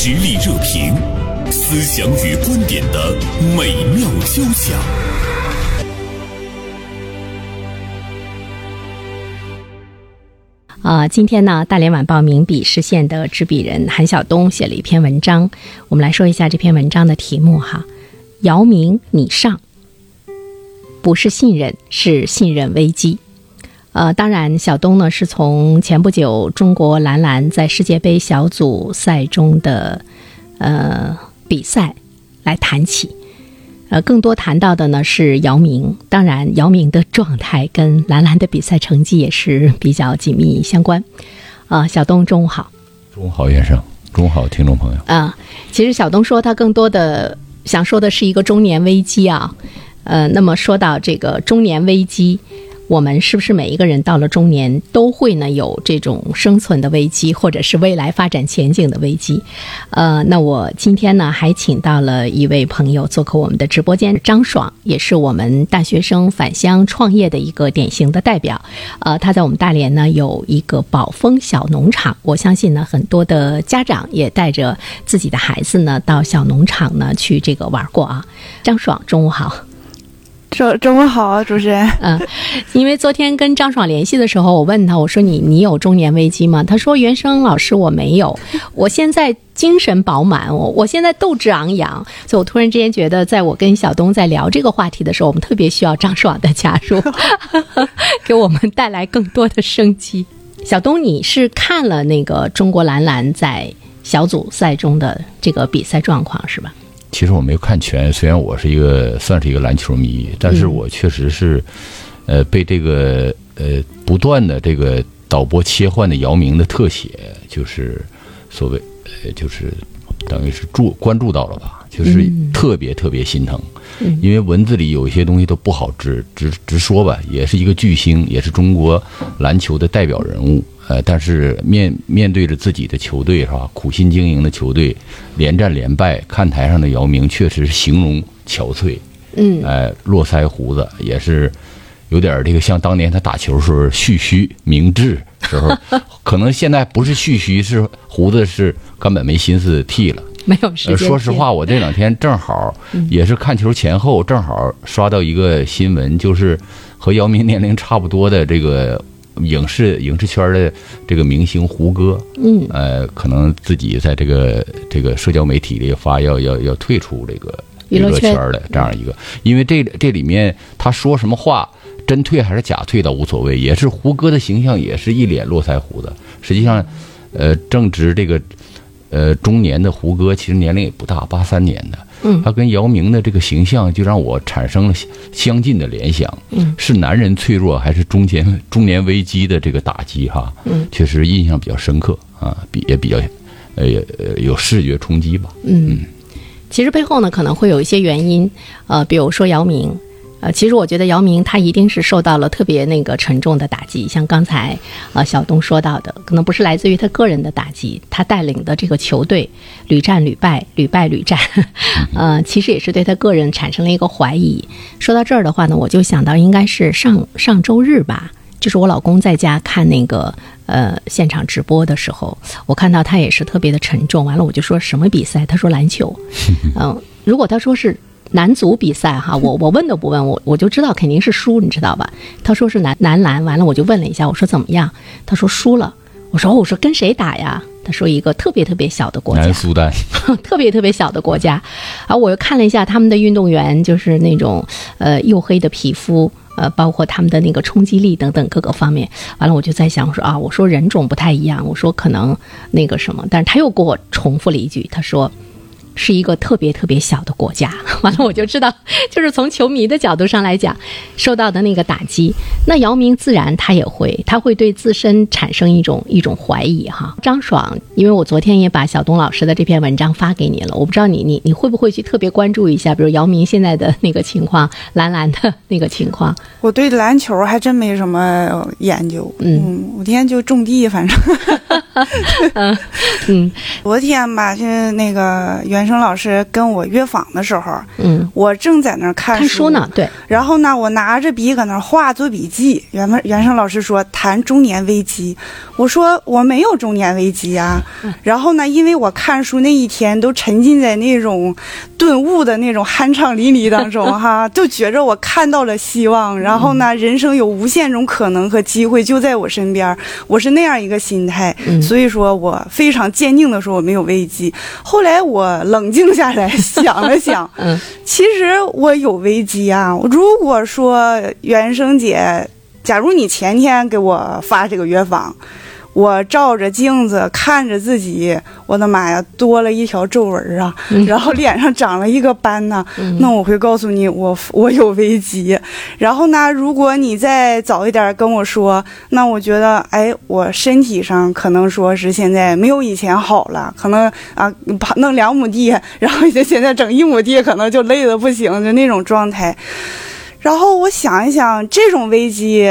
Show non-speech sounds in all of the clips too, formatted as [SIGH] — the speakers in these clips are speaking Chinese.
实力热评，思想与观点的美妙交响。啊，今天呢，大连晚报名笔视线的执笔人韩晓东写了一篇文章，我们来说一下这篇文章的题目哈。姚明，你上，不是信任，是信任危机。呃，当然，小东呢是从前不久中国男篮在世界杯小组赛中的呃比赛来谈起。呃，更多谈到的呢是姚明，当然姚明的状态跟男篮的比赛成绩也是比较紧密相关。啊，小东中午好。中午好，袁生。中午好，听众朋友。啊，其实小东说他更多的想说的是一个中年危机啊。呃，那么说到这个中年危机。我们是不是每一个人到了中年都会呢有这种生存的危机，或者是未来发展前景的危机？呃，那我今天呢还请到了一位朋友做客我们的直播间，张爽也是我们大学生返乡创业的一个典型的代表。呃，他在我们大连呢有一个宝丰小农场，我相信呢很多的家长也带着自己的孩子呢到小农场呢去这个玩过啊。张爽，中午好。中中午好啊，主持人。嗯，因为昨天跟张爽联系的时候，我问他，我说你你有中年危机吗？他说原生老师我没有，我现在精神饱满，我我现在斗志昂扬，所以我突然之间觉得，在我跟小东在聊这个话题的时候，我们特别需要张爽的加入，[LAUGHS] 给我们带来更多的生机。小东，你是看了那个中国男篮在小组赛中的这个比赛状况是吧？其实我没有看全，虽然我是一个算是一个篮球迷，但是我确实是，呃，被这个呃不断的这个导播切换的姚明的特写，就是所谓呃就是等于是注关注到了吧，就是特别特别心疼，因为文字里有一些东西都不好直直直说吧，也是一个巨星，也是中国篮球的代表人物。呃，但是面面对着自己的球队是吧？苦心经营的球队，连战连败，看台上的姚明确实是形容憔悴。嗯，哎，络腮胡子也是有点这个像当年他打球时候蓄须明志时候，[LAUGHS] 可能现在不是蓄须，是胡子是根本没心思剃了。[LAUGHS] 没有时间。说实话，我这两天正好也是看球前后，正好刷到一个新闻，就是和姚明年龄差不多的这个。影视影视圈的这个明星胡歌，嗯，呃，可能自己在这个这个社交媒体里发要要要退出这个娱乐圈。的这样一个，因为这这里面他说什么话，真退还是假退倒无所谓，也是胡歌的形象也是一脸络腮胡子，实际上，呃，正值这个呃中年的胡歌，其实年龄也不大，八三年的。嗯，他跟姚明的这个形象就让我产生了相近的联想。嗯，是男人脆弱还是中年中年危机的这个打击？哈，嗯，确实印象比较深刻啊，比也比较呃有视觉冲击吧。嗯，其实背后呢可能会有一些原因，呃，比如说姚明。呃，其实我觉得姚明他一定是受到了特别那个沉重的打击，像刚才呃小东说到的，可能不是来自于他个人的打击，他带领的这个球队屡战屡败，屡败屡战，[LAUGHS] 呃，其实也是对他个人产生了一个怀疑。说到这儿的话呢，我就想到应该是上上周日吧，就是我老公在家看那个呃现场直播的时候，我看到他也是特别的沉重。完了我就说什么比赛？他说篮球。[LAUGHS] 嗯，如果他说是。男足比赛哈，我我问都不问我我就知道肯定是输，你知道吧？他说是男男篮，完了我就问了一下，我说怎么样？他说输了。我说我说跟谁打呀？他说一个特别特别小的国家，南苏丹，[LAUGHS] 特别特别小的国家。啊我又看了一下他们的运动员，就是那种呃黝黑的皮肤，呃包括他们的那个冲击力等等各个方面。完了我就在想，我说啊，我说人种不太一样，我说可能那个什么，但是他又给我重复了一句，他说。是一个特别特别小的国家，[LAUGHS] 完了我就知道，[LAUGHS] 就是从球迷的角度上来讲，受到的那个打击，那姚明自然他也会，他会对自身产生一种一种怀疑哈。张爽，因为我昨天也把小东老师的这篇文章发给你了，我不知道你你你会不会去特别关注一下，比如姚明现在的那个情况，蓝蓝的那个情况。我对篮球还真没什么研究，嗯，我天天就种地，反正，[LAUGHS] 嗯嗯，昨天吧，是那个原。生老师跟我约访的时候，嗯，我正在那儿看看书呢，对，然后呢，我拿着笔搁那儿画做笔记。原原生老师说谈中年危机，我说我没有中年危机啊。然后呢，因为我看书那一天都沉浸在那种顿悟的那种酣畅淋漓当中哈，[LAUGHS] 就觉着我看到了希望。然后呢，人生有无限种可能和机会就在我身边，我是那样一个心态。所以说我非常坚定的说我没有危机。后来我冷静下来 [LAUGHS] 想了想，嗯，其实我有危机啊。如果说原生姐，假如你前天给我发这个约访，我照着镜子看着自己，我的妈呀，多了一条皱纹啊，然后脸上长了一个斑呐、那我会告诉你，我我有危机。然后呢，如果你再早一点跟我说，那我觉得，哎，我身体上可能说是现在没有以前好了，可能啊，跑弄两亩地，然后就现在整一亩地，可能就累得不行，就那种状态。然后我想一想，这种危机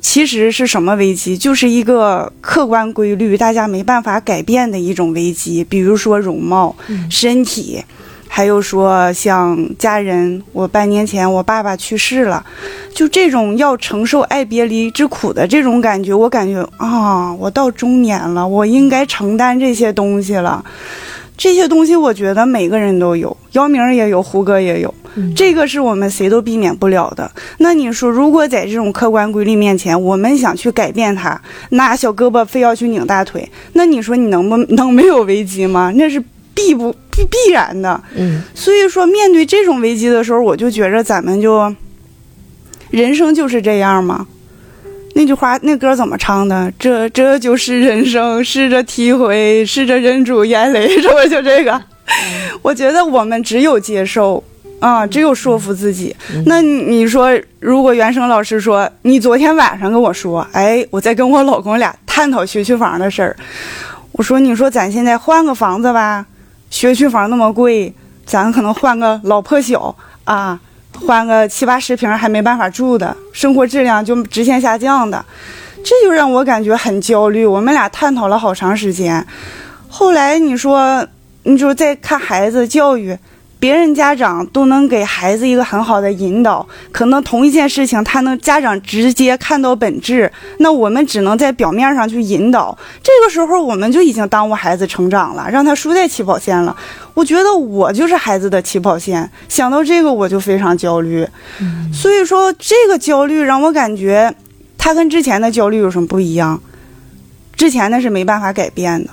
其实是什么危机？就是一个客观规律，大家没办法改变的一种危机，比如说容貌、身体。还有说像家人，我半年前我爸爸去世了，就这种要承受爱别离之苦的这种感觉，我感觉啊，我到中年了，我应该承担这些东西了。这些东西我觉得每个人都有，姚明也有，胡歌也有，这个是我们谁都避免不了的。那你说，如果在这种客观规律面前，我们想去改变它，拿小胳膊非要去拧大腿，那你说你能不 [LAUGHS] 能没有危机吗？那是必不必必然的。嗯，所以说，面对这种危机的时候，我就觉着咱们就人生就是这样嘛。那句话，那歌怎么唱的？这这就是人生，试着体会，试着忍住眼泪，[LAUGHS] 是不是就这个？我觉得我们只有接受啊，只有说服自己。那你说，如果原生老师说你昨天晚上跟我说，哎，我在跟我老公俩探讨学区房的事儿，我说，你说咱现在换个房子吧，学区房那么贵，咱可能换个老破小啊。换个七八十平还没办法住的，生活质量就直线下降的，这就让我感觉很焦虑。我们俩探讨了好长时间，后来你说，你说再看孩子教育，别人家长都能给孩子一个很好的引导，可能同一件事情他能家长直接看到本质，那我们只能在表面上去引导。这个时候我们就已经耽误孩子成长了，让他输在起跑线了。我觉得我就是孩子的起跑线，想到这个我就非常焦虑。嗯所以说这个焦虑让我感觉，他跟之前的焦虑有什么不一样？之前的是没办法改变的，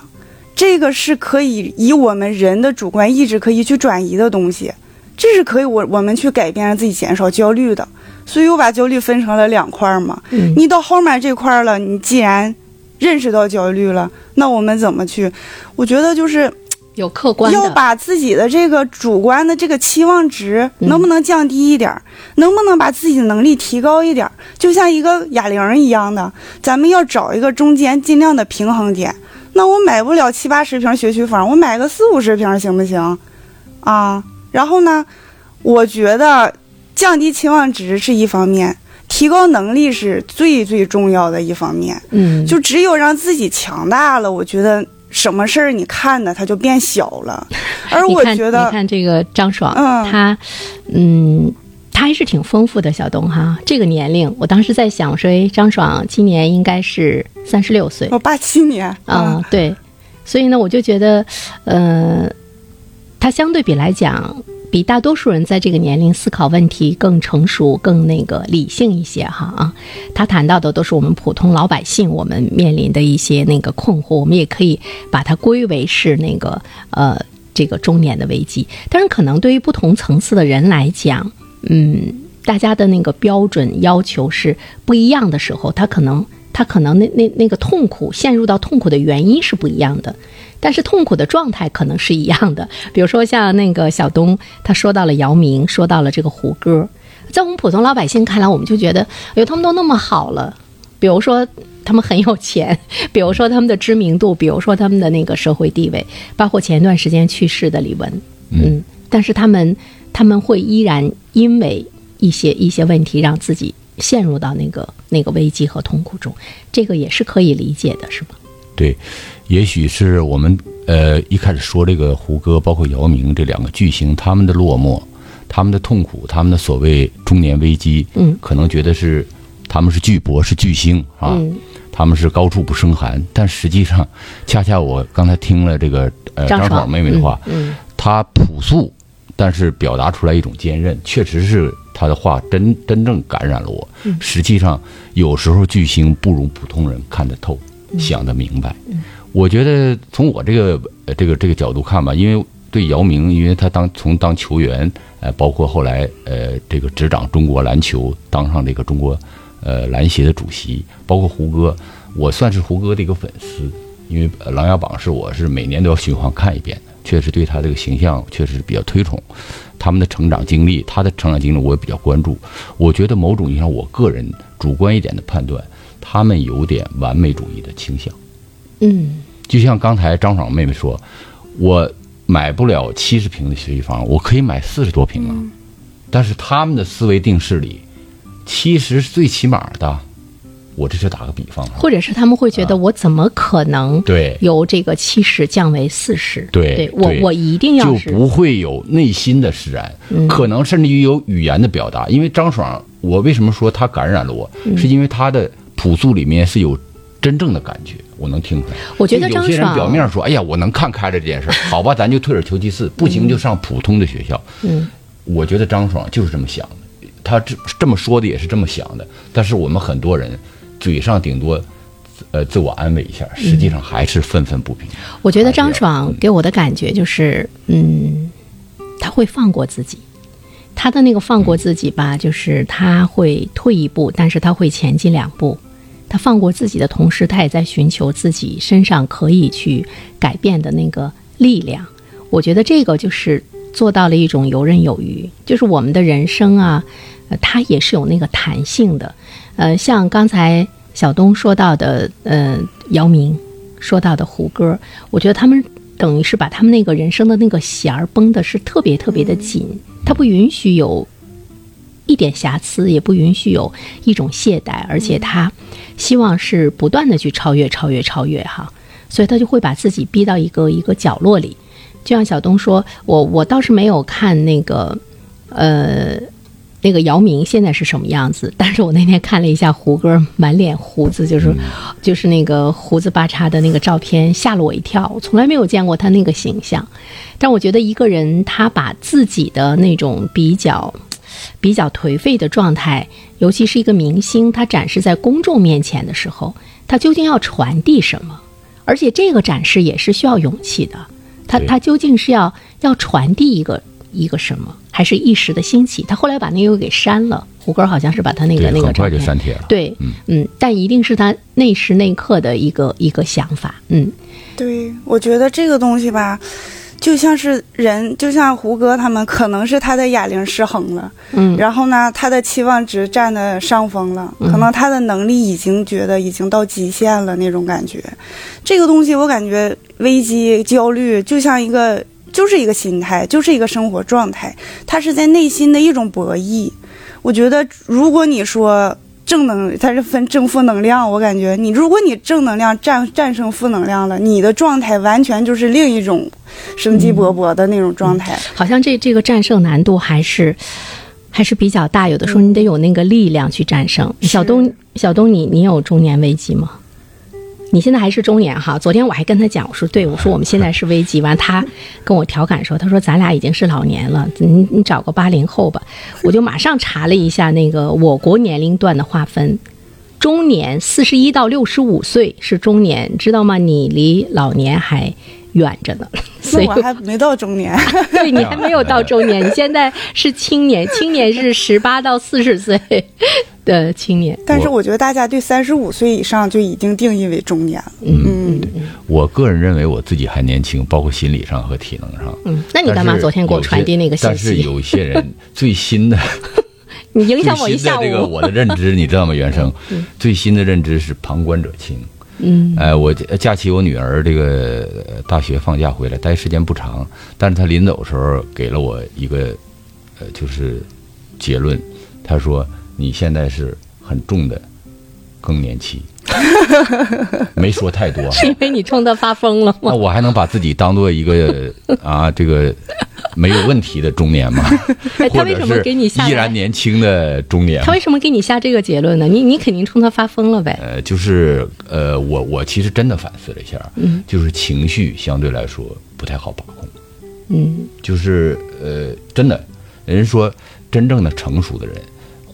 这个是可以以我们人的主观意志可以去转移的东西，这是可以我我们去改变让自己减少焦虑的。所以我把焦虑分成了两块嘛。嗯你到后面这块了，你既然认识到焦虑了，那我们怎么去？我觉得就是有客观，要把自己的这个主观的这个期望值嗯能不能降低一点儿，能不能把自己的能力提高一点儿？就像一个哑铃一样的，咱们要找一个中间尽量的平衡点。那我买不了七八十平学区房，我买个四五十平行不行？啊，然后呢，我觉得降低期望值是一方面，提高能力是最最重要的一方面。嗯，就只有让自己强大了，我觉得什么事儿你看的它就变小了。[LAUGHS] 而，我觉得你，看这个张爽，嗯他，嗯，他还是挺丰富的。小东哈，这个年龄，我当时在想，我说，哎，张爽今年应该是三十六岁我八七年啊、对，所以呢，我就觉得，呃，他相对比来讲，比大多数人在这个年龄思考问题更成熟、更那个理性一些哈啊。他谈到的都是我们普通老百姓我们面临的一些那个困惑，我们也可以把它归为是那个呃这个中年的危机。但是，可能对于不同层次的人来讲，嗯，大家的那个标准要求是不一样的时候，他可能他可能那那那个痛苦陷入到痛苦的原因是不一样的。但是痛苦的状态可能是一样的，[LAUGHS] 比如说像那个小东，他说到了姚明，说到了这个胡歌，在我们普通老百姓看来，我们就觉得，哎呦，他们都那么好了，比如说他们很有钱，比如说他们的知名度，比如说他们的那个社会地位，包括前一段时间去世的李玟，嗯，但是他们他们会依然因为一些一些问题让自己陷入到那个那个危机和痛苦中，这个也是可以理解的，是吧？对，也许是我们呃，一开始说这个胡歌，包括姚明这两个巨星，他们的落寞，他们的痛苦，他们的所谓中年危机，嗯，可能觉得是他们是巨擘，是巨星啊，嗯。他们是高处不胜寒，但实际上，恰恰我刚才听了这个呃张爽。妹妹的话，嗯。她朴素，但是表达出来一种坚韧，确实是他的话真真正感染了我。实际上，有时候巨星不如普通人看得透，想得明白。我觉得从我这个呃这个这个角度看吧，因为对姚明，因为他当从当球员，呃，包括后来呃这个执掌中国篮球，当上这个中国呃篮协的主席，包括胡歌，我算是胡歌的一个粉丝，因为呃《琅琊榜》是我是每年都要循环看一遍的，确实对他这个形象确实比较推崇。他们的成长经历，他的成长经历我也比较关注。我觉得某种意义上，我个人主观一点的判断，他们有点完美主义的倾向。嗯就像刚才张爽妹妹说，我买不了七十平的学区房，我可以买四十多平啊。但是他们的思维定式里，七十是最起码的。我这就打个比方啊，或者是他们会觉得我怎么可能对由这个七十降为四十？对对我我一定要就不会有内心的释然，嗯可能甚至于有语言的表达。因为张爽，我为什么说他感染了我，嗯是因为他的朴素里面是有真正的感觉，我能听出来。我觉得有些人爽表面说，哎呀，我能看开了这件事儿，[LAUGHS] 好吧，咱就退而求其次，不行就上普通的学校。嗯，我觉得张爽就是这么想的，他这这么说的也是这么想的。但是我们很多人嘴上顶多。呃，自我安慰一下，实际上还是愤愤不平。我觉得张爽给我的感觉就是，嗯，他会放过自己。他的那个放过自己吧，就是他会退一步，但是他会前进两步。他放过自己的同时，他也在寻求自己身上可以去改变的那个力量。我觉得这个就是做到了一种游刃有余，就是我们的人生啊，呃，它也是有那个弹性的。呃，像刚才小东说到的，呃，姚明说到的胡歌，我觉得他们等于是把他们那个人生的那个弦儿绷的是特别特别的紧，他不允许有一点瑕疵，也不允许有一种懈怠，而且他希望是不断的去超越、超越、超越哈，所以他就会把自己逼到一个一个角落里。就像小东说，我我倒是没有看那个，呃。那个姚明现在是什么样子？但是我那天看了一下胡歌满脸胡子，就是、就是那个胡子八叉的那个照片，吓了我一跳。我从来没有见过他那个形象。但我觉得一个人他把自己的那种比较比较颓废的状态，尤其是一个明星，他展示在公众面前的时候，他究竟要传递什么？而且这个展示也是需要勇气的。他他究竟是要要传递一个一个什么，还是一时的兴起？他后来把那个给删了，胡歌好像是把他那个对，那个很快就删帖了。对，嗯。嗯，但一定是他那时那刻的一个一个想法，嗯。对，我觉得这个东西吧，就像是人，就像胡歌他们，可能是他的哑铃失衡了，嗯。然后呢，他的期望值占的上风了，嗯。可能他的能力已经觉得已经到极限了那种感觉。这个东西我感觉危机、焦虑就像一个，就是一个心态，就是一个生活状态，它是在内心的一种博弈。我觉得，如果你说正能，它是分正负能量，我感觉你，如果你正能量战战胜负能量了，你的状态完全就是另一种生机勃勃的那种状态。好像这这个战胜难度还是还是比较大，有的时候你得有那个力量去战胜。小东，小东你，你有中年危机吗？你现在还是中年哈。昨天我还跟他讲，我说对，我说我们现在是危机。完，他跟我调侃说，他说咱俩已经是老年了，你你找个八零后吧。我就马上查了一下那个我国年龄段的划分，中年四十一到六十五岁是中年，知道吗？你离老年还远着呢，[LAUGHS] 所以那我还没到中年，[LAUGHS] 对你还没有到中年，你现在是青年，青年是十八到四十岁的青年。但是我觉得大家对三十五岁以上就已经定义为中年了。嗯，我个人认为我自己还年轻，包括心理上和体能上。嗯，那你干嘛昨天给我传递那个信息但是息？有些人最新的 [LAUGHS] 你影响我一下午。这个我的认知，你知道吗？原生，最新的认知是旁观者清。嗯哎，我假期我女儿这个大学放假回来，待时间不长，但是她临走的时候给了我一个呃，就是结论，她说你现在是很重的更年期。[LAUGHS] 没说太多。是因为你冲他发疯了吗？那我还能把自己当做一个啊，这个没有问题的中年吗？[LAUGHS] 哎他为什么给你下依然年轻的中年他？为什么给你下这个结论呢？你你肯定冲他发疯了呗？呃，就是呃，我我其实真的反思了一下，嗯，就是情绪相对来说不太好把控，嗯就是呃，真的，人说真正的成熟的人，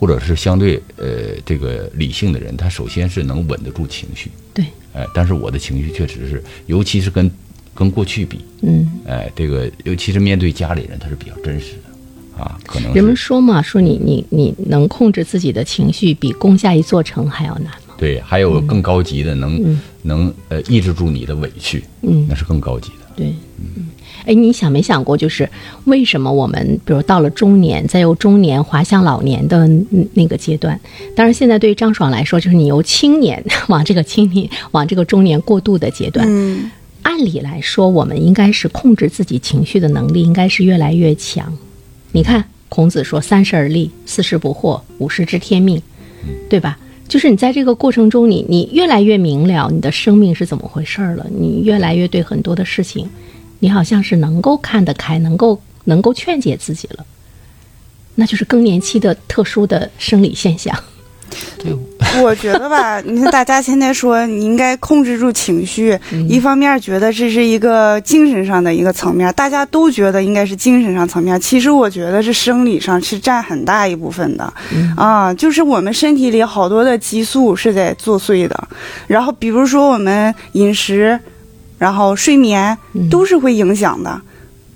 或者是相对呃这个理性的人，他首先是能稳得住情绪，对，哎，但是我的情绪确实是，尤其是跟跟过去比，嗯。哎，这个尤其是面对家里人，他是比较真实的。啊，可能人们说嘛，说你你你能控制自己的情绪，比攻下一座城还要难嘛。对，还有更高级的，能、能呃抑制住你的委屈，嗯。那是更高级的。对，嗯，哎，你想没想过，就是为什么我们比如到了中年，再由中年滑向老年的那那个阶段？当然，现在对于张爽来说，就是你由青年往这个青年往这个中年过渡的阶段。嗯，按理来说，我们应该是控制自己情绪的能力应该是越来越强。你看，孔子说“三十而立，四十不惑，五十知天命”，对吧？就是你在这个过程中，你你越来越明了你的生命是怎么回事儿了，你越来越对很多的事情，你好像是能够看得开，能够能够劝解自己了。那就是更年期的特殊的生理现象。对我觉得吧，你看大家现在说你应该控制住情绪，嗯一方面觉得这是一个精神上的一个层面，大家都觉得应该是精神上层面，其实我觉得是生理上是占很大一部分的，嗯啊，就是我们身体里好多的激素是在作祟的，然后比如说我们饮食，然后睡眠嗯。都是会影响的。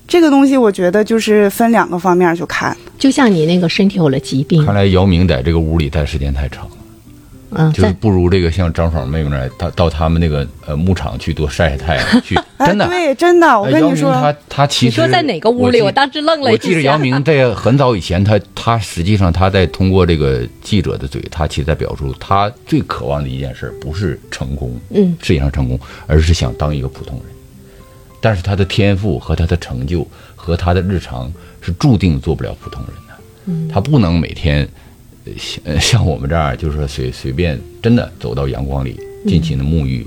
这个东西我觉得就是分两个方面去看，就像你那个身体有了疾病。看，来姚明在这个屋里待时间太长了，嗯，就是不如这个像张爽妹妹那儿，到到他们那个呃牧场去多晒晒太阳去，[LAUGHS] 哎，真的。对，真的，我跟你说，他他其实你说在哪个屋里？我当时愣了一下。我记得姚明 [LAUGHS] 在很早以前，他他实际上他在通过这个记者的嘴，他其实在表述他最渴望的一件事，不是成功，嗯，事业上成功，而是想当一个普通人。但是他的天赋和他的成就和他的日常是注定做不了普通人的。嗯，他不能每天呃像像我们这样，就是随随便真的走到阳光里，尽情的沐浴，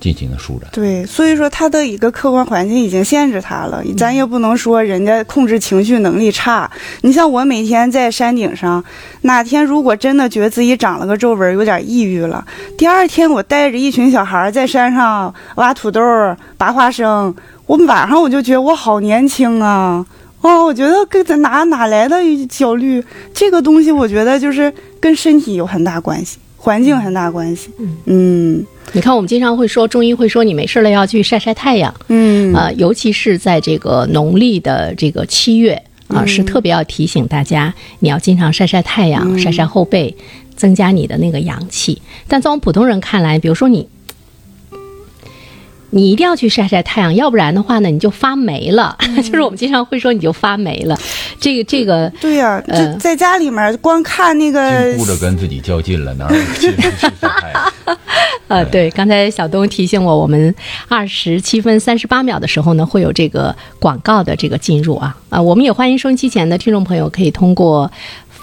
尽情的舒展。对，所以说他的一个客观环境已经限制他了，咱也不能说人家控制情绪能力差。你像我每天在山顶上，哪天如果真的觉得自己长了个皱纹，有点抑郁了，第二天我带着一群小孩在山上挖土豆、拔花生，我晚上我就觉得我好年轻啊。哦，我觉得跟咱哪哪来的焦虑？这个东西我觉得就是跟身体有很大关系，环境很大关系。嗯你看，我们经常会说，中医会说你没事了要去晒晒太阳，嗯呃，尤其是在这个农历的这个七月啊、是特别要提醒大家，你要经常晒晒太阳，晒晒后背，增加你的那个阳气。但在我们普通人看来，比如说你。你一定要去晒晒太阳，要不然的话呢，你就发霉了。[LAUGHS] 就是我们经常会说，你就发霉了。这个这个，对呀、呃这在家里面光看那个净顾着跟自己较劲了，哪有劲去晒太阳？[LAUGHS] 呃，[LAUGHS] 对，刚才小东提醒我，我们二十七分三十八秒的时候呢，会有这个广告的这个进入啊啊、我们也欢迎收音机前的听众朋友可以通过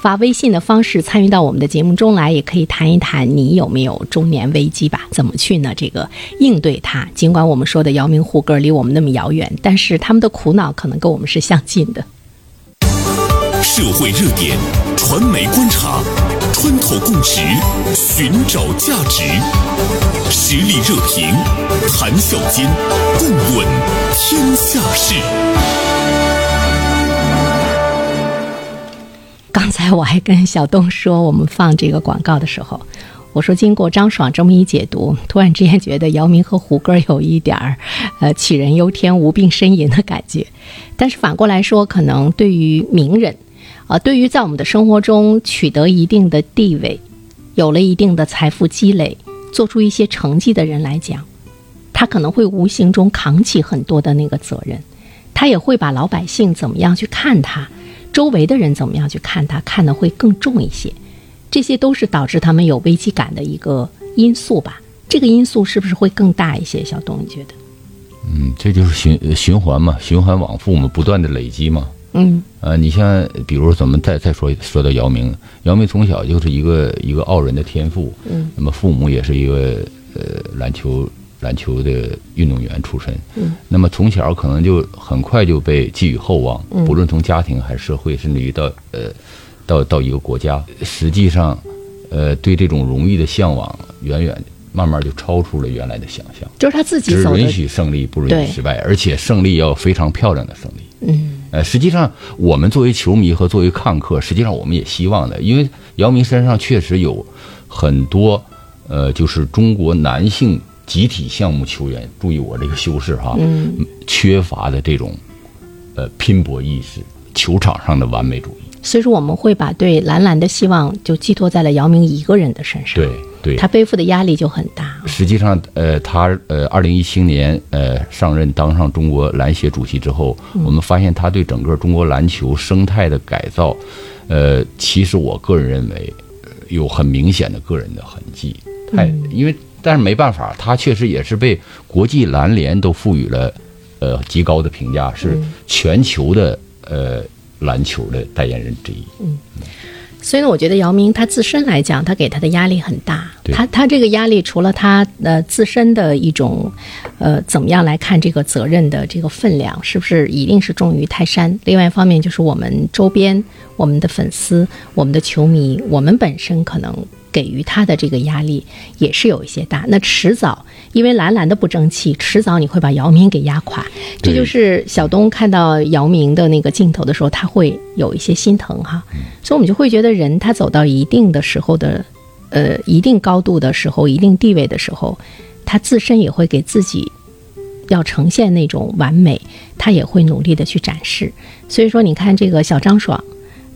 发微信的方式参与到我们的节目中来，也可以谈一谈你有没有中年危机吧？怎么去呢？这个应对它？尽管我们说的姚明、胡歌离我们那么遥远，但是他们的苦恼可能跟我们是相近的。社会热点，传媒观察，穿透共识，寻找价值，实力热评，谈笑间，共论天下事。刚才我还跟小东说，我们放这个广告的时候，我说经过张爽这么一解读，突然之间觉得姚明和胡歌有一点儿，呃，杞人忧天、无病呻吟的感觉。但是反过来说，可能对于名人，啊、对于在我们的生活中取得一定的地位，有了一定的财富积累，做出一些成绩的人来讲，他可能会无形中扛起很多的那个责任，他也会把老百姓怎么样去看他。周围的人怎么样去看他，看的会更重一些，这些都是导致他们有危机感的一个因素吧。这个因素是不是会更大一些？小东，你觉得？嗯，这就是循循环嘛，循环往复嘛，不断的累积嘛。嗯呃，你像比如咱们再再说说到姚明，姚明从小就是一个一个傲人的天赋，嗯，那么父母也是一个呃篮球篮球的运动员出身，嗯，那么从小可能就很快就被寄予厚望，嗯。不论从家庭还是社会，甚至于到呃到到一个国家，实际上呃对这种荣誉的向往，远远慢慢就超出了原来的想象。就是他自己只允，许胜利，不允许失败，而且胜利要非常漂亮的胜利。嗯。呃，实际上我们作为球迷和作为看客，实际上我们也希望的，因为姚明身上确实有很多，呃，就是中国男性集体项目球员，注意我这个修饰哈，嗯缺乏的这种，呃，拼搏意识，球场上的完美主义。所以说我们会把对蓝蓝的希望就寄托在了姚明一个人的身上，对对，他背负的压力就很大。实际上，呃，他呃，二零一七年呃上任当上中国篮协主席之后，我们发现他对整个中国篮球生态的改造，呃，其实我个人认为呃有很明显的个人的痕迹。太，因为但是没办法，他确实也是被国际篮联都赋予了呃极高的评价，是全球的呃篮球的代言人之一。嗯所以呢，我觉得姚明他自身来讲，他给他的压力很大。他他这个压力，除了他呃自身的一种呃怎么样来看这个责任的这个分量，是不是一定是重于泰山？另外一方面就是我们周边、我们的粉丝、我们的球迷，我们本身可能给予他的这个压力也是有一些大。那迟早，因为蓝蓝的不争气，迟早你会把姚明给压垮。这就是小东看到姚明的那个镜头的时候，他会有一些心疼哈。所以我们就会觉得人他走到一定的时候的，呃，一定高度的时候，一定地位的时候，他自身也会给自己要呈现那种完美，他也会努力的去展示。所以说，你看这个小张爽。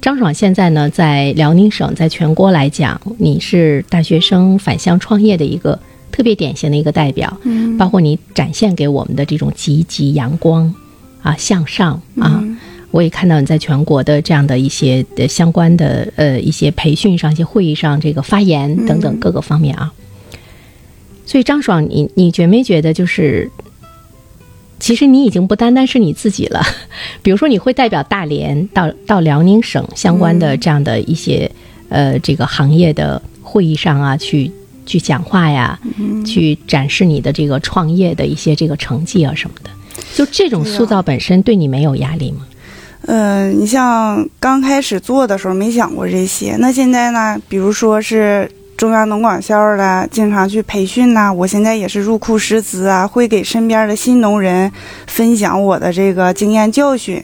张爽现在呢，在辽宁省，在全国来讲，你是大学生返乡创业的一个特别典型的一个代表，嗯。包括你展现给我们的这种积极、阳光啊、向上啊，我也看到你在全国的这样的一些的相关的呃一些培训上、一些会议上这个发言等等各个方面啊。所以张爽，你你觉没觉得就是，其实你已经不单单是你自己了，[LAUGHS] 比如说你会代表大连到到辽宁省相关的这样的一些、呃这个行业的会议上啊去。去讲话呀，去展示你的这个创业的一些这个成绩啊什么的，就这种塑造本身对你没有压力吗？嗯、你像刚开始做的时候没想过这些，那现在呢？比如说是中央农广校的，经常去培训呐、我现在也是入库师资啊，会给身边的新农人分享我的这个经验教训。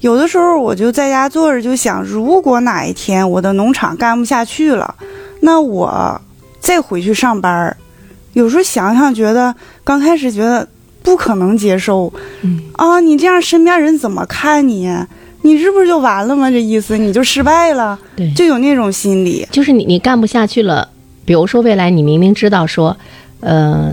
有的时候我就在家坐着就想，如果哪一天我的农场干不下去了，那我再回去上班儿，有时候想想觉得刚开始觉得不可能接受，嗯啊，你这样身边人怎么看你呀？你是不是就完了吗？这意思你就失败了，对，就有那种心理。就是你你干不下去了，比如说未来你明明知道说，呃，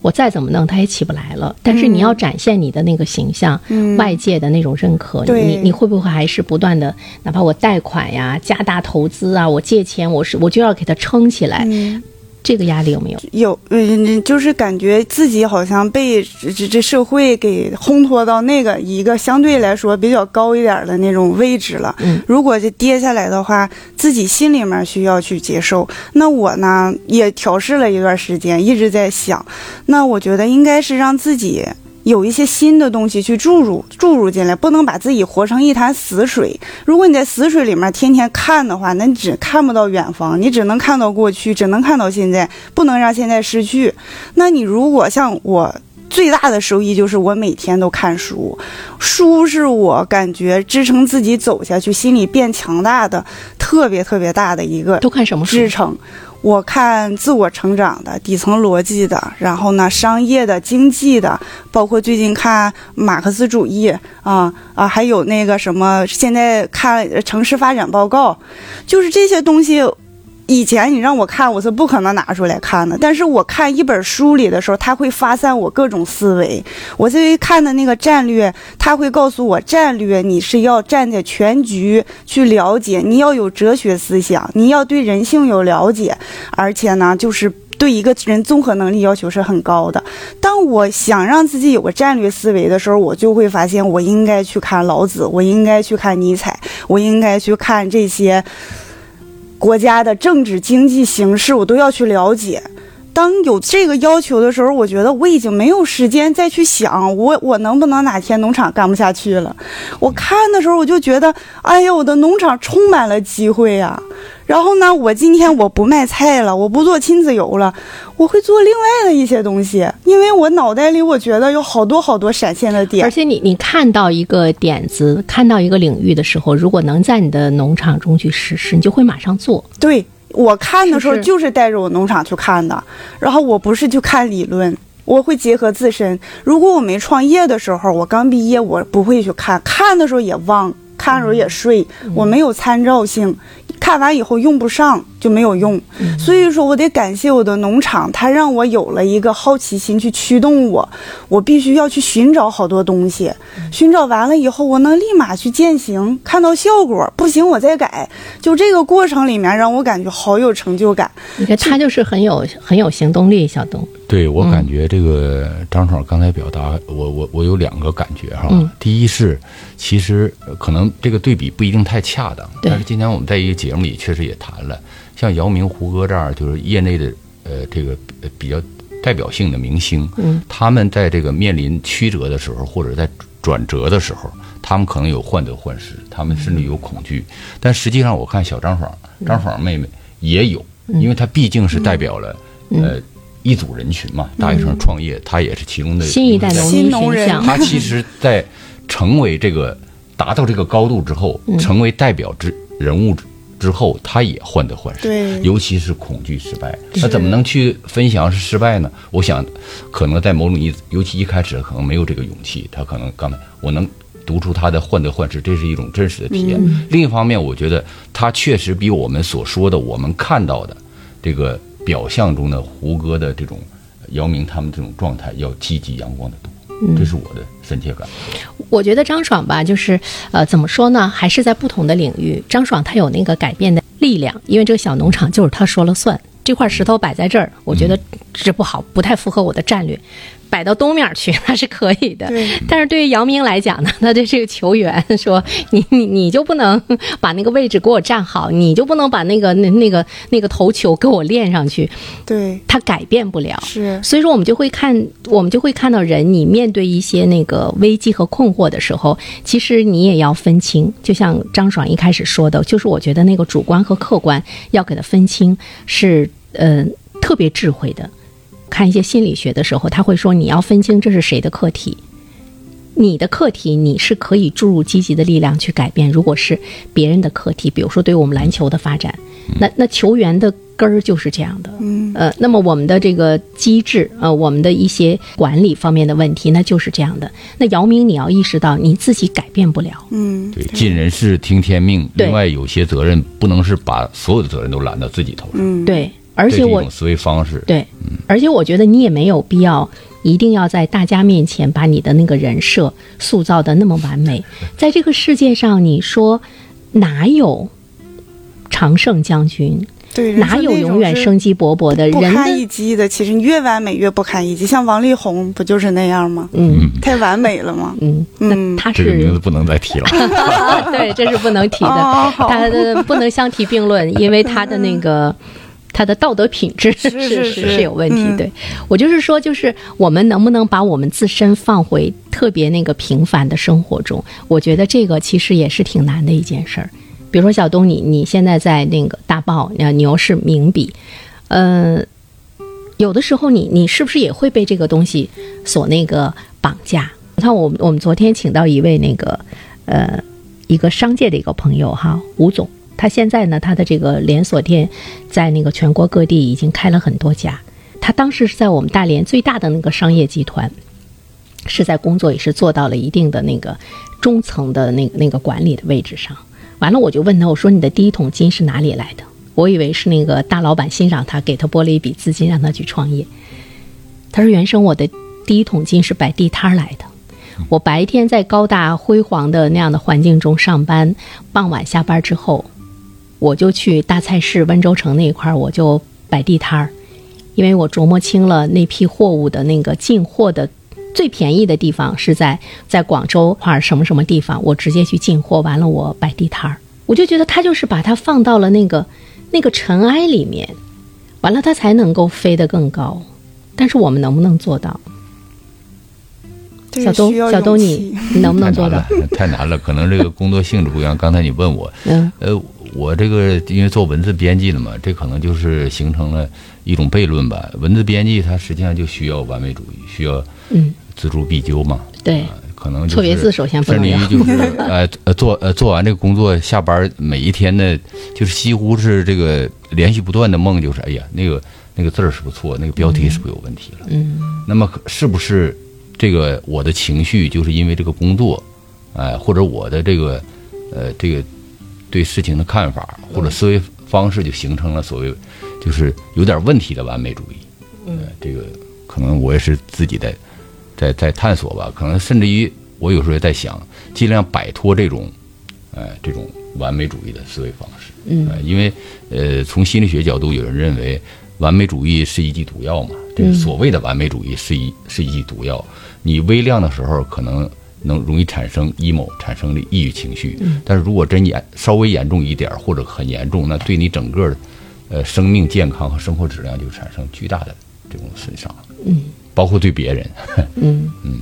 我再怎么弄他也起不来了，但是你要展现你的那个形象，嗯，外界的那种认可，对。你你会不会还是不断的，哪怕我贷款呀、加大投资啊，我借钱，我是我就要给他撑起来，嗯，这个压力有没有？有，嗯，就是感觉自己好像被这这这社会给烘托到那个一个相对来说比较高一点的那种位置了。嗯，如果这跌下来的话，自己心里面需要去接受。那我呢也调试了一段时间，一直在想，那我觉得应该是让自己。有一些新的东西去注入注入进来，不能把自己活成一潭死水。如果你在死水里面天天看的话，那你只看不到远方，你只能看到过去，只能看到现在，不能让现在失去。那你如果像我。最大的收益就是我每天都看书，书是我感觉支撑自己走下去、心里变强大的特别特别大的一个都看什么书支？撑。我看自我成长的、底层逻辑的，然后呢，商业的、经济的，包括最近看马克思主义啊啊，还有那个什么，现在看城市发展报告，就是这些东西。以前你让我看，我是不可能拿出来看的。但是我看一本书里的时候，它会发散我各种思维。我这看的那个战略，它会告诉我战略，你是要站在全局去了解，你要有哲学思想，你要对人性有了解，而且呢，就是对一个人综合能力要求是很高的。当我想让自己有个战略思维的时候，我就会发现我应该去看老子，我应该去看尼采，我应该去看这些国家的政治经济形势，我都要去了解。当有这个要求的时候，我觉得我已经没有时间再去想我我能不能哪天农场干不下去了。我看的时候，我就觉得，哎呀，我的农场充满了机会呀。然后呢，我今天我不卖菜了，我不做亲子游了，我会做另外的一些东西，因为我脑袋里我觉得有好多好多闪现的点。而且你你看到一个点子，看到一个领域的时候，如果能在你的农场中去实施，你就会马上做。对。我看的时候就是带着我农场去看的，然后我不是去看理论，我会结合自身。如果我没创业的时候，我刚毕业，我不会去看，看的时候也忘，看的时候也睡，我没有参照性，看完以后用不上就没有用。所以说我得感谢我的农场，它让我有了一个好奇心去驱动我，我必须要去寻找好多东西，寻找完了以后，我能立马去践行，看到效果，不行我再改。就这个过程里面，让我感觉好有成就感。你看他就是很有很有行动力，小东。对我感觉这个张爽刚才表达，我我我有两个感觉哈。嗯。第一是，其实呃可能这个对比不一定太恰当，但是今天我们在一个节目里确实也谈了，像姚明、胡歌这样就是业内的呃这个呃比较代表性的明星，嗯，他们在这个面临曲折的时候，或者在转折的时候，他们可能有患得患失，他们甚至有恐惧，但实际上我看小张爽，张爽妹妹也有，因为她毕竟是代表了、呃一组人群嘛，大学生创业，他也是其中的新一代农新民农人，他其实，在成为这个 [LAUGHS] 达到这个高度之后，成为代表之人物之之后，他也患得患失，尤其是恐惧失败。那怎么能去分享是失败呢？我想，可能在某种意，尤其一开始可能没有这个勇气，他可能刚才我能。读出他的患得患失，这是一种真实的体验。另一方面，我觉得他确实比我们所说的、我们看到的这个表象中的胡歌的这种姚明他们这种状态要积极阳光的多。这是我的深切感受。我觉得张爽吧，就是呃，怎么说呢？还是在不同的领域，张爽他有那个改变的力量，因为这个小农场就是他说了算。这块石头摆在这儿，我觉得这不好，不太符合我的战略。摆到东面去 [LAUGHS] 那是可以的，对但是对于姚明来讲呢，[LAUGHS] 他对这个球员说：“你你你就不能把那个位置给我站好，你就不能把那个那那个那个头球给我练上去。”对，他改变不了。是所以说，我们就会看，我们就会看到人，你面对一些那个危机和困惑的时候，其实你也要分清。就像张爽一开始说的，就是我觉得那个主观和客观要给他分清，是呃特别智慧的。看一些心理学的时候，他会说你要分清这是谁的课题。你的课题，你是可以注入积极的力量去改变。如果是别人的课题，比如说对于我们篮球的发展，那那球员的根儿就是这样的。嗯，呃，那么我们的这个机制，呃，我们的一些管理方面的问题，那就是这样的。那姚明，你要意识到你自己改变不了。嗯，对，尽人事听天命。对另外，有些责任不能是把所有的责任都揽到自己头上，嗯，对，而且我思维方式。对，而且我觉得你也没有必要一定要在大家面前把你的那个人设塑造的那么完美。[LAUGHS] 在这个世界上，你说哪有常胜将军？对，哪有永远生机勃勃的不堪人？一击的？其实你越完美越不堪一击，像王力宏不就是那样吗？嗯太完美了吗？嗯，那嗯他这个名字不能再提了。[LAUGHS] [LAUGHS] 对，这是不能提的，哦他的不能相提并论，因为他的那个。他的道德品质是 [LAUGHS] 是是是有问题，嗯对我就是说，就是我们能不能把我们自身放回特别那个平凡的生活中？我觉得这个其实也是挺难的一件事儿。比如说小东你，你现在在那个大报，呃，你又是名笔，呃，有的时候你你是不是也会被这个东西所那个绑架？你看我们我们昨天请到一位那个呃一个商界的一个朋友哈，吴总，他现在呢他的这个连锁店在那个全国各地已经开了很多家，他当时是在我们大连最大的那个商业集团，是在工作也是做到了一定的那个中层的那个那个管理的位置上。完了，我就问他，我说你的第一桶金是哪里来的？我以为是那个大老板欣赏他，给他拨了一笔资金让他去创业。他说：“原生，我的第一桶金是摆地摊来的。我白天在高大辉煌的那样的环境中上班，傍晚下班之后，我就去大菜市温州城那一块儿，我就摆地摊儿，因为我琢磨清了那批货物的那个进货的最便宜的地方是在在广州或者什么什么地方，我直接去进货，完了我摆地摊儿，我就觉得他就是把它放到了那个那个尘埃里面，完了它才能够飞得更高。但是我们能不能做到？小东小东勇你你能不能做太难到了？，太难了。可能这个工作性质不一样。刚才你问我，嗯呃，我这个因为做文字编辑的嘛，这可能就是形成了一种悖论吧。文字编辑它实际上就需要完美主义，需要嗯，锱铢必究嘛。对啊可能就是错别字首先不能有甚至于就是 [LAUGHS] 呃呃做呃做完这个工作，下班每一天的，就是几乎是这个连续不断的梦，就是哎呀那个那个字儿是不错，那个标题是不是有问题了？嗯那么是不是这个我的情绪就是因为这个工作，哎、或者我的这个呃这个对事情的看法或者思维方式就形成了所谓就是有点问题的完美主义？嗯、这个可能我也是自己在在在探索吧，可能甚至于我有时候也在想，尽量摆脱这种呃这种完美主义的思维方式。嗯呃，因为呃，从心理学角度，有人认为完美主义是一剂毒药嘛。这个所谓的完美主义是一是一剂毒药，你微量的时候可能能容易产生 emo，产生的抑郁情绪。但是如果真严稍微严重一点儿或者很严重，那对你整个的呃生命健康和生活质量就产生巨大的这种损伤。嗯，包括对别人。嗯 [LAUGHS] 嗯，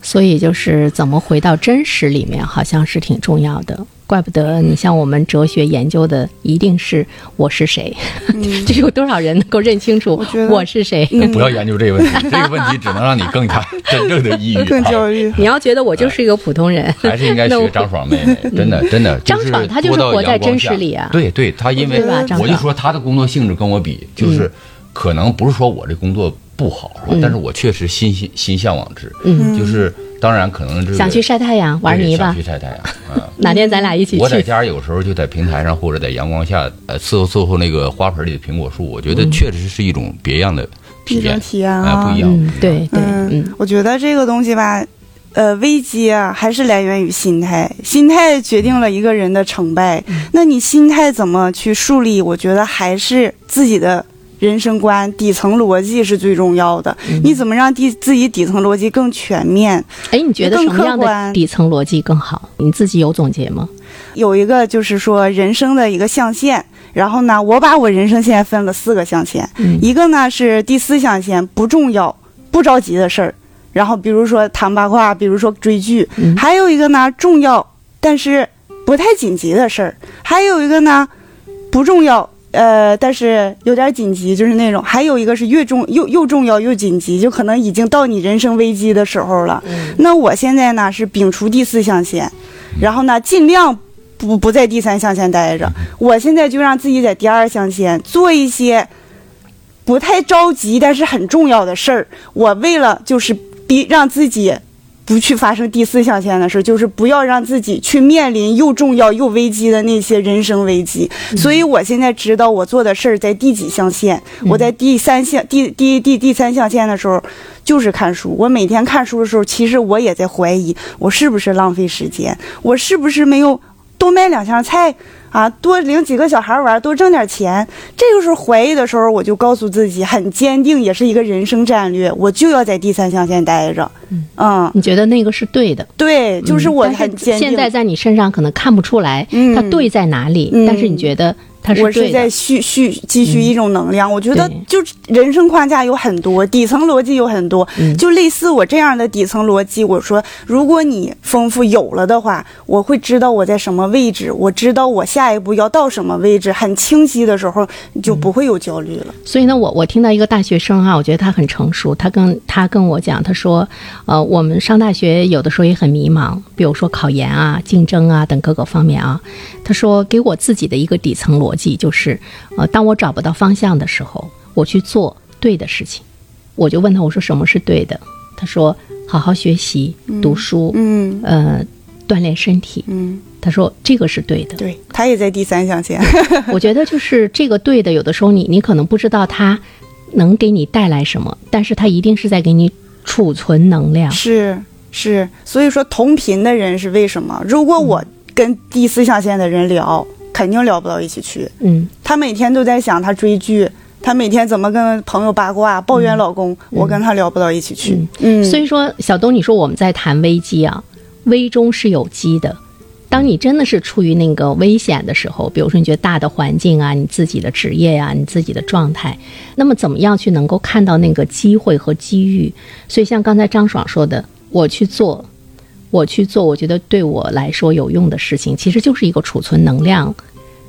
所以就是怎么回到真实里面，好像是挺重要的。怪不得你像我们哲学研究的，一定是我是谁，[LAUGHS] 这有多少人能够认清楚我是谁？不要研究这个问题，这个问题只能让你更加 [LAUGHS] 真正的抑郁、更啊。焦虑。你要觉得我就是一个普通人，还是应该学张爽妹妹，真 [LAUGHS] 的真的。张爽她就是活在真实里啊对对，她因为我就说她的工作性质跟我比，就是可能不是说我这工作不好，但是我确实心心心向往之，嗯就是当然可能这个想去晒太阳、玩泥巴想去。晒太阳啊。[LAUGHS] 哪天咱俩一起我在？家有时候就在平台上或者在阳光下，呃，伺候伺候那个花盆里的苹果树，我觉得确实是一种别样的体验体验啊，啊不一样。对对，嗯嗯，我觉得这个东西吧，呃，危机啊，还是来源于心态，心态决定了一个人的成败。那你心态怎么去树立？我觉得还是自己的。人生观底层逻辑是最重要的，你怎么让底自己底层逻辑更全面？哎，你觉得什更么样的客观底层逻辑更好？你自己有总结吗？有一个就是说人生的一个象限，然后呢，我把我人生现在分了四个象限，嗯一个呢是第四象限，不重要、不着急的事儿，然后比如说谈八卦，比如说追剧，嗯还有一个呢重要但是不太紧急的事儿，还有一个呢不重要。呃，但是有点紧急，就是那种，还有一个是越重又又重要又紧急，就可能已经到你人生危机的时候了。那我现在呢是摒除第四象限，然后呢尽量不不在第三象限待着。我现在就让自己在第二象限做一些不太着急但是很重要的事儿。我为了就是逼让自己不去发生第四象限的事，就是不要让自己去面临又重要又危机的那些人生危机。所以我现在知道我做的事儿在第几象限，我在第三象第第第第三象限的时候。就是看书，我每天看书的时候，其实我也在怀疑我是不是浪费时间，我是不是没有多卖两箱菜啊，多领几个小孩玩，多挣点钱。这个时候怀疑的时候，我就告诉自己，很坚定，也是一个人生战略，我就要在第三象限待着。嗯，你觉得那个是对的？对，就是我很坚定。现在在你身上可能看不出来嗯它对在哪里，嗯但是你觉得它我是在。蓄蓄积蓄一种能量，我觉得就人生框架有很多，底层逻辑有很多，嗯就类似我这样的底层逻辑。我说，如果你丰富有了的话，我会知道我在什么位置，我知道我下一步要到什么位置，很清晰的时候，就不会有焦虑了。所以呢，我我听到一个大学生啊，我觉得他很成熟，他跟他跟我讲，他说，呃，我们上大学有的时候也很迷茫，比如说考研啊、竞争啊等各个方面啊。他说，给我自己的一个底层逻辑就是，呃，当我找不到方向的时候，我去做对的事情。我就问他，我说什么是对的？他说，好好学习、读书，嗯呃，锻炼身体。嗯，他说这个是对的。对他也在第三象限。[LAUGHS] 我觉得就是这个对的，有的时候你你可能不知道它能给你带来什么，但是它一定是在给你储存能量。是是，所以说同频的人是为什么？如果我跟第四象限的人聊，肯定聊不到一起去。嗯他每天都在想他追剧，她每天怎么跟朋友八卦、抱怨老公，我跟她聊不到一起去。嗯，所以说，小东，你说我们在谈危机啊，危中是有机的。当你真的是处于那个危险的时候，比如说你觉得大的环境啊，你自己的职业呀，你自己的状态，那么怎么样去能够看到那个机会和机遇？所以像刚才张爽说的，我去做，我去做，我觉得对我来说有用的事情，其实就是一个储存能量，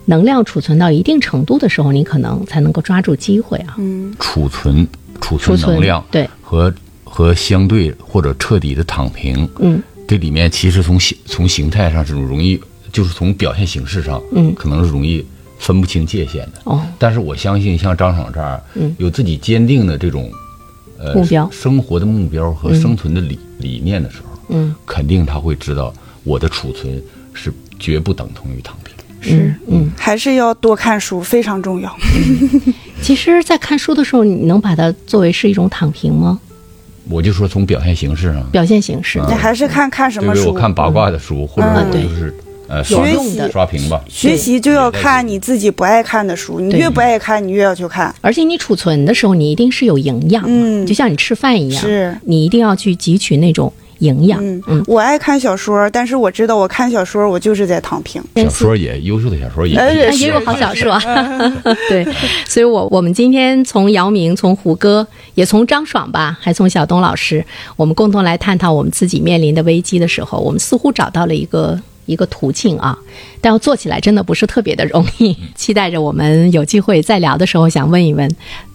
能量储存到一定程度的时候，你可能才能够抓住机会啊。嗯，储存储存能量，对，和和相对或者彻底的躺平，嗯。这里面其实从形从形态上是容易，就是从表现形式上，嗯，可能是容易分不清界限的。哦，但是我相信像张爽这儿，嗯，有自己坚定的这种，呃，目标、生活的目标和生存的理理念的时候，嗯，肯定他会知道我的储存是绝不等同于躺平。是，嗯，还是要多看书，非常重要。[LAUGHS] 其实，在看书的时候，你能把它作为是一种躺平吗？我就说从表现形式上，表现形式，你还是看看什么书？我看八卦的书，或者我就是呃刷刷屏吧。学习就要看你自己不爱看的书，你越不爱看，你越要去看。而且你储存的时候，你一定是有营养，嗯，就像你吃饭一样，是你一定要去汲取那种。营养，嗯嗯，我爱看小说，但是我知道我看小说，我就是在躺平。小说也优秀的小说也也有好小说，[LAUGHS] 对。所以，我我们今天从姚明，从胡歌，也从张爽吧，还从小东老师，我们共同来探讨我们自己面临的危机的时候，我们似乎找到了一个一个途径啊。但要做起来真的不是特别的容易。期待着我们有机会再聊的时候，想问一问。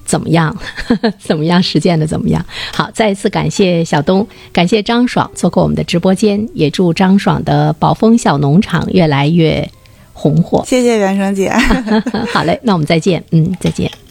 怎么样？[LAUGHS] 怎么样实践的怎么样？好，再一次感谢小东，感谢张爽做客我们的直播间，也祝张爽的宝丰小农场越来越红火。谢谢袁生姐。[LAUGHS] 好嘞，那我们再见。嗯，再见。